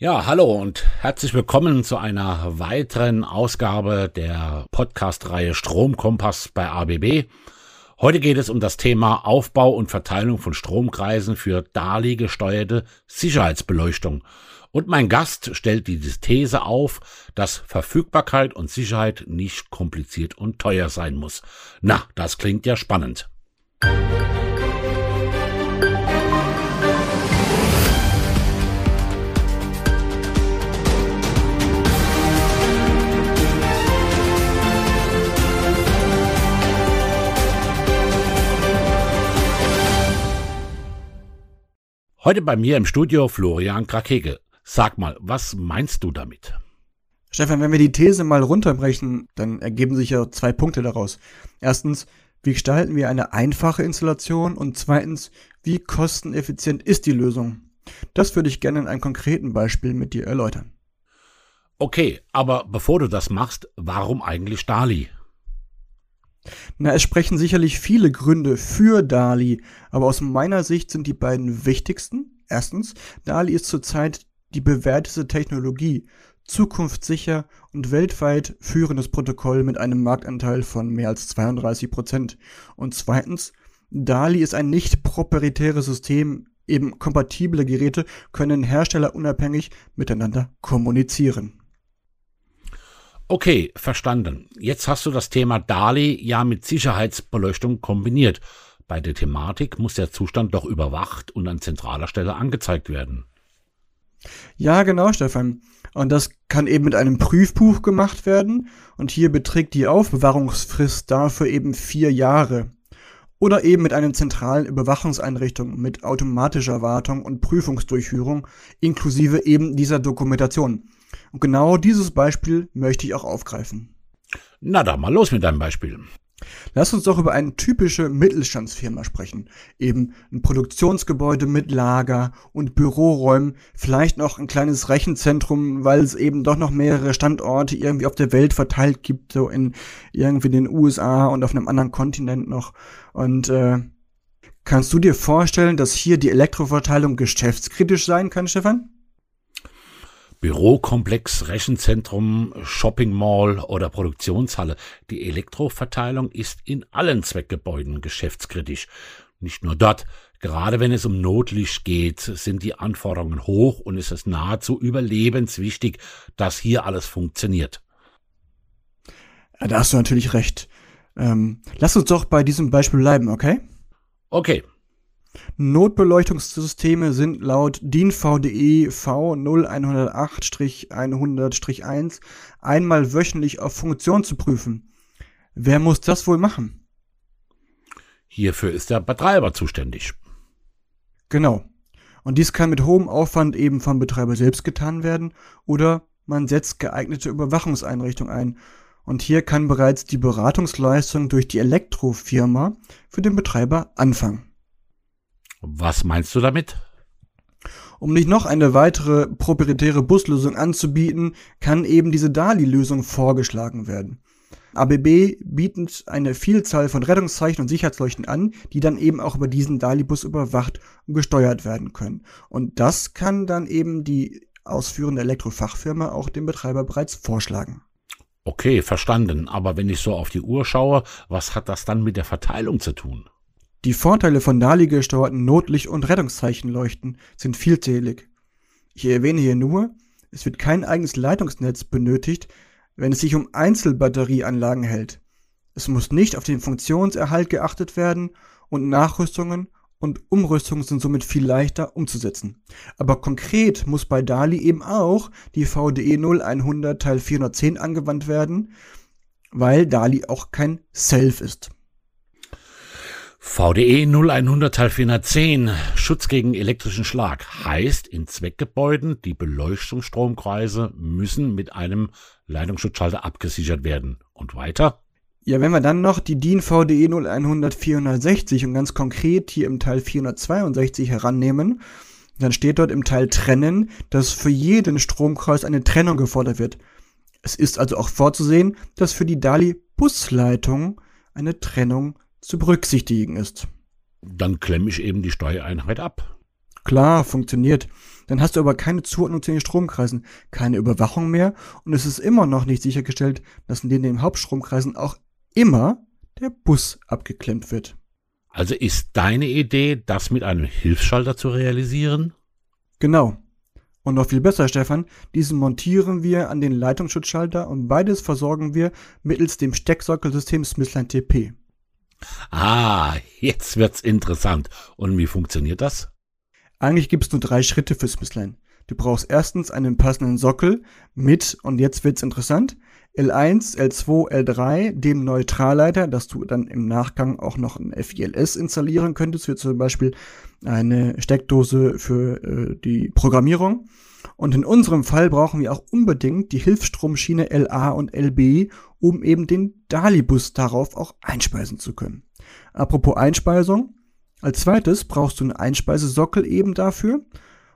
Ja, hallo und herzlich willkommen zu einer weiteren Ausgabe der Podcast-Reihe Stromkompass bei ABB. Heute geht es um das Thema Aufbau und Verteilung von Stromkreisen für DALI gesteuerte Sicherheitsbeleuchtung. Und mein Gast stellt die These auf, dass Verfügbarkeit und Sicherheit nicht kompliziert und teuer sein muss. Na, das klingt ja spannend. Heute bei mir im Studio Florian Krakeke. Sag mal, was meinst du damit? Stefan, wenn wir die These mal runterbrechen, dann ergeben sich ja zwei Punkte daraus. Erstens, wie gestalten wir eine einfache Installation? Und zweitens, wie kosteneffizient ist die Lösung? Das würde ich gerne in einem konkreten Beispiel mit dir erläutern. Okay, aber bevor du das machst, warum eigentlich Dali? Na, es sprechen sicherlich viele Gründe für DALI, aber aus meiner Sicht sind die beiden wichtigsten. Erstens, DALI ist zurzeit die bewährteste Technologie, zukunftssicher und weltweit führendes Protokoll mit einem Marktanteil von mehr als 32 Prozent. Und zweitens, DALI ist ein nicht proprietäres System, eben kompatible Geräte können herstellerunabhängig miteinander kommunizieren. Okay, verstanden. Jetzt hast du das Thema DALI ja mit Sicherheitsbeleuchtung kombiniert. Bei der Thematik muss der Zustand doch überwacht und an zentraler Stelle angezeigt werden. Ja, genau, Stefan. Und das kann eben mit einem Prüfbuch gemacht werden. Und hier beträgt die Aufbewahrungsfrist dafür eben vier Jahre. Oder eben mit einer zentralen Überwachungseinrichtung mit automatischer Wartung und Prüfungsdurchführung inklusive eben dieser Dokumentation. Und genau dieses Beispiel möchte ich auch aufgreifen. Na dann mal los mit deinem Beispiel. Lass uns doch über eine typische Mittelstandsfirma sprechen. Eben ein Produktionsgebäude mit Lager und Büroräumen, vielleicht noch ein kleines Rechenzentrum, weil es eben doch noch mehrere Standorte irgendwie auf der Welt verteilt gibt, so in irgendwie den USA und auf einem anderen Kontinent noch. Und äh, kannst du dir vorstellen, dass hier die Elektroverteilung geschäftskritisch sein kann, Stefan? Bürokomplex, Rechenzentrum, Shopping Mall oder Produktionshalle. Die Elektroverteilung ist in allen Zweckgebäuden geschäftskritisch. Nicht nur dort. Gerade wenn es um Notlicht geht, sind die Anforderungen hoch und es ist nahezu überlebenswichtig, dass hier alles funktioniert. Da hast du natürlich recht. Ähm, lass uns doch bei diesem Beispiel bleiben, okay? Okay. Notbeleuchtungssysteme sind laut DIN VDE V0108-100-1 einmal wöchentlich auf Funktion zu prüfen. Wer muss das wohl machen? Hierfür ist der Betreiber zuständig. Genau. Und dies kann mit hohem Aufwand eben vom Betreiber selbst getan werden oder man setzt geeignete Überwachungseinrichtungen ein. Und hier kann bereits die Beratungsleistung durch die Elektrofirma für den Betreiber anfangen. Was meinst du damit? Um nicht noch eine weitere proprietäre Buslösung anzubieten, kann eben diese DALI-Lösung vorgeschlagen werden. ABB bietet eine Vielzahl von Rettungszeichen und Sicherheitsleuchten an, die dann eben auch über diesen DALI-Bus überwacht und gesteuert werden können. Und das kann dann eben die ausführende Elektrofachfirma auch dem Betreiber bereits vorschlagen. Okay, verstanden. Aber wenn ich so auf die Uhr schaue, was hat das dann mit der Verteilung zu tun? Die Vorteile von DALI gesteuerten Notlicht- und Rettungszeichenleuchten sind vielzählig. Ich erwähne hier nur, es wird kein eigenes Leitungsnetz benötigt, wenn es sich um Einzelbatterieanlagen hält. Es muss nicht auf den Funktionserhalt geachtet werden und Nachrüstungen und Umrüstungen sind somit viel leichter umzusetzen. Aber konkret muss bei DALI eben auch die VDE 0100 Teil 410 angewandt werden, weil DALI auch kein Self ist. VDE 0100 Teil 410 Schutz gegen elektrischen Schlag heißt in Zweckgebäuden, die Beleuchtungsstromkreise müssen mit einem Leitungsschutzschalter abgesichert werden. Und weiter? Ja, wenn wir dann noch die DIN VDE 0100 460 und ganz konkret hier im Teil 462 herannehmen, dann steht dort im Teil Trennen, dass für jeden Stromkreis eine Trennung gefordert wird. Es ist also auch vorzusehen, dass für die DALI Busleitung eine Trennung zu berücksichtigen ist. Dann klemme ich eben die Steuereinheit ab. Klar, funktioniert. Dann hast du aber keine Zuordnung zu den Stromkreisen, keine Überwachung mehr und es ist immer noch nicht sichergestellt, dass in den Hauptstromkreisen auch immer der Bus abgeklemmt wird. Also ist deine Idee, das mit einem Hilfsschalter zu realisieren? Genau. Und noch viel besser, Stefan, diesen montieren wir an den Leitungsschutzschalter und beides versorgen wir mittels dem Stecksockelsystem Smithline TP. Ah, jetzt wird's interessant. Und wie funktioniert das? Eigentlich gibt's nur drei Schritte für Smithline. Du brauchst erstens einen passenden Sockel mit, und jetzt wird's interessant, L1, L2, L3, dem Neutralleiter, dass du dann im Nachgang auch noch ein FILS installieren könntest, wie zum Beispiel eine Steckdose für äh, die Programmierung. Und in unserem Fall brauchen wir auch unbedingt die Hilfsstromschiene LA und LB, um eben den Dalibus darauf auch einspeisen zu können. Apropos Einspeisung. Als zweites brauchst du einen Einspeisesockel eben dafür.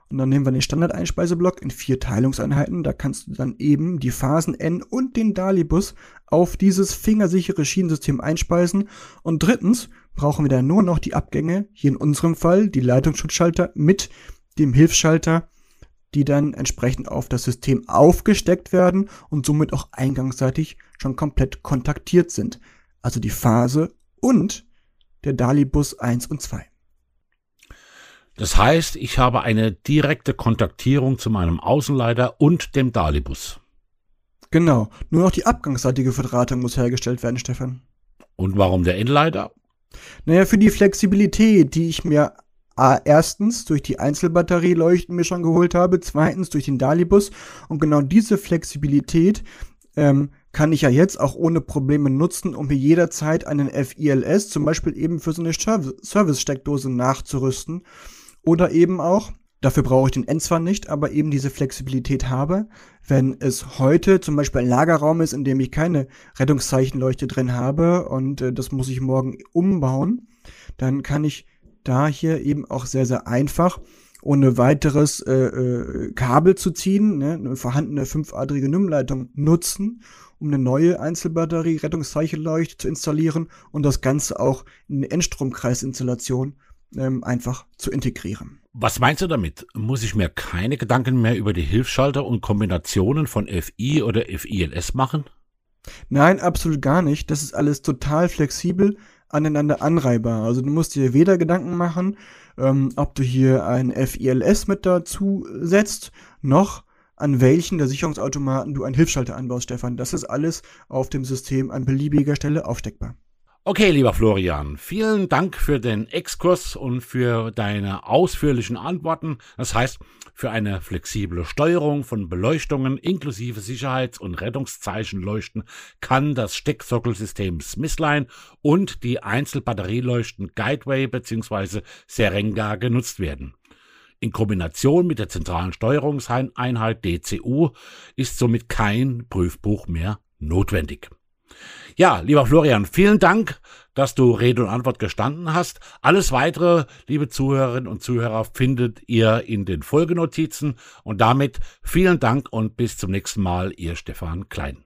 Und dann nehmen wir den Standard-Einspeiseblock in vier Teilungseinheiten. Da kannst du dann eben die Phasen N und den Dalibus auf dieses fingersichere Schienensystem einspeisen. Und drittens brauchen wir dann nur noch die Abgänge, hier in unserem Fall die Leitungsschutzschalter mit dem Hilfsschalter, die dann entsprechend auf das System aufgesteckt werden und somit auch eingangsseitig schon komplett kontaktiert sind. Also die Phase und der Dalibus 1 und 2. Das heißt, ich habe eine direkte Kontaktierung zu meinem Außenleiter und dem Dalibus. Genau, nur noch die abgangsseitige Verdrahtung muss hergestellt werden, Stefan. Und warum der Endleiter? Naja, für die Flexibilität, die ich mir A, erstens durch die Einzelbatterieleuchten mir schon geholt habe, zweitens durch den Dalibus. Und genau diese Flexibilität ähm, kann ich ja jetzt auch ohne Probleme nutzen, um mir jederzeit einen FILS zum Beispiel eben für so eine Service-Steckdose nachzurüsten. Oder eben auch, dafür brauche ich den N zwar nicht, aber eben diese Flexibilität habe, wenn es heute zum Beispiel ein Lagerraum ist, in dem ich keine Rettungszeichenleuchte drin habe und äh, das muss ich morgen umbauen, dann kann ich da hier eben auch sehr, sehr einfach ohne weiteres äh, äh, Kabel zu ziehen, ne, eine vorhandene fünfadrige NUM-Leitung nutzen, um eine neue Einzelbatterie Rettungszeichenleuchte zu installieren und das Ganze auch in eine Endstromkreisinstallation ähm, einfach zu integrieren. Was meinst du damit? Muss ich mir keine Gedanken mehr über die Hilfsschalter und Kombinationen von FI oder FILS machen? Nein, absolut gar nicht. Das ist alles total flexibel aneinander anreihbar. Also du musst dir weder Gedanken machen, ähm, ob du hier ein FILS mit dazu setzt, noch an welchen der Sicherungsautomaten du einen Hilfsschalter anbaust, Stefan. Das ist alles auf dem System an beliebiger Stelle aufsteckbar. Okay, lieber Florian, vielen Dank für den Exkurs und für deine ausführlichen Antworten. Das heißt, für eine flexible Steuerung von Beleuchtungen inklusive Sicherheits- und Rettungszeichenleuchten kann das Stecksockelsystem Smithline und die Einzelbatterieleuchten Guideway bzw. Serenga genutzt werden. In Kombination mit der zentralen Steuerungseinheit DCU ist somit kein Prüfbuch mehr notwendig. Ja, lieber Florian, vielen Dank, dass du Rede und Antwort gestanden hast. Alles weitere, liebe Zuhörerinnen und Zuhörer, findet ihr in den Folgenotizen. Und damit vielen Dank und bis zum nächsten Mal, ihr Stefan Klein.